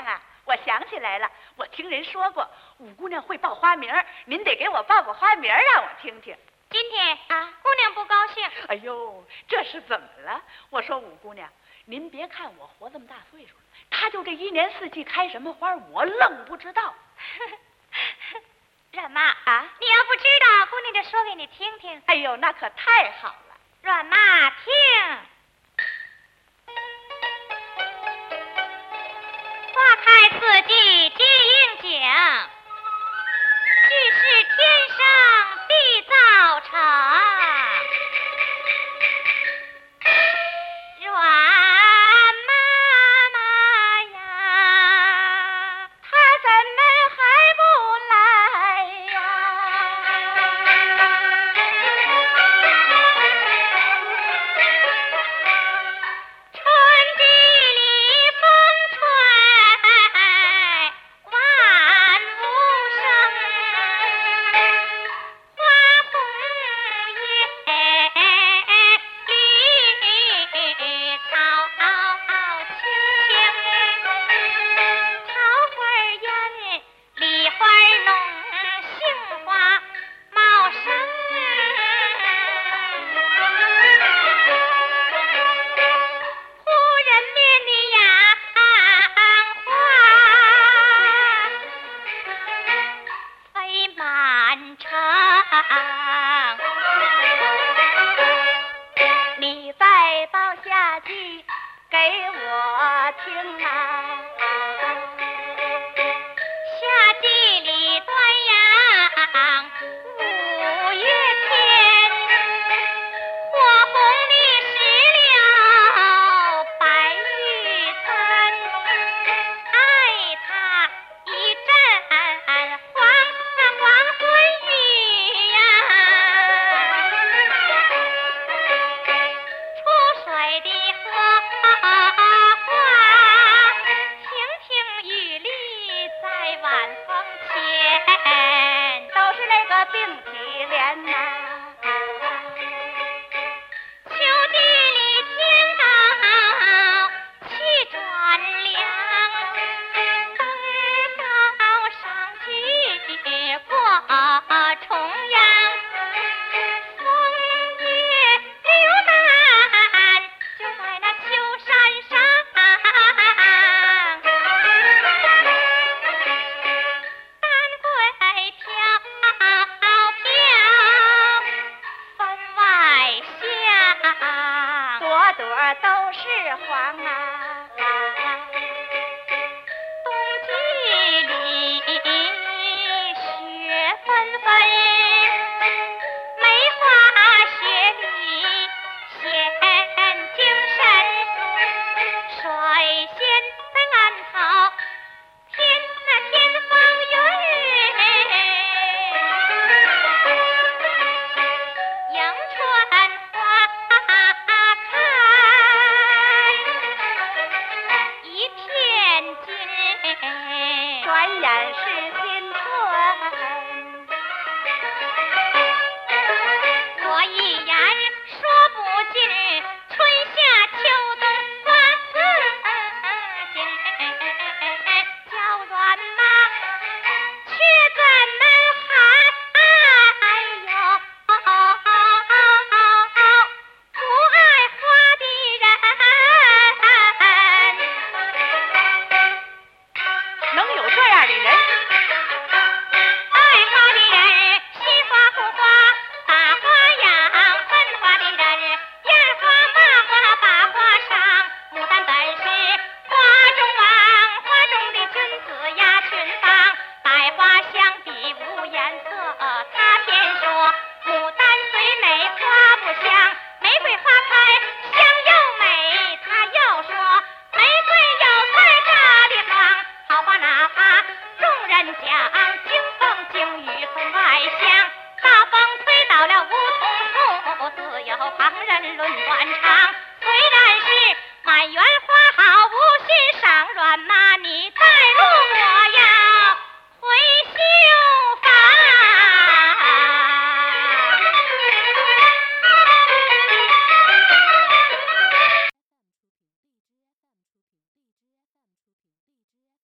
娘啊，我想起来了，我听人说过五姑娘会报花名您得给我报个花名让我听听。今天啊，姑娘不高兴。哎呦，这是怎么了？我说五姑娘，您别看我活这么大岁数了，她就这一年四季开什么花，我愣不知道。阮妈啊，你要不知道，姑娘就说给你听听。哎呦，那可太好了。阮妈听，虽不香，玫瑰花开香又美。他又说，玫瑰有开大的方，好花哪怕众人讲，经风经雨送外香，大风吹倒了梧桐树，自有旁人论断肠。虽然是。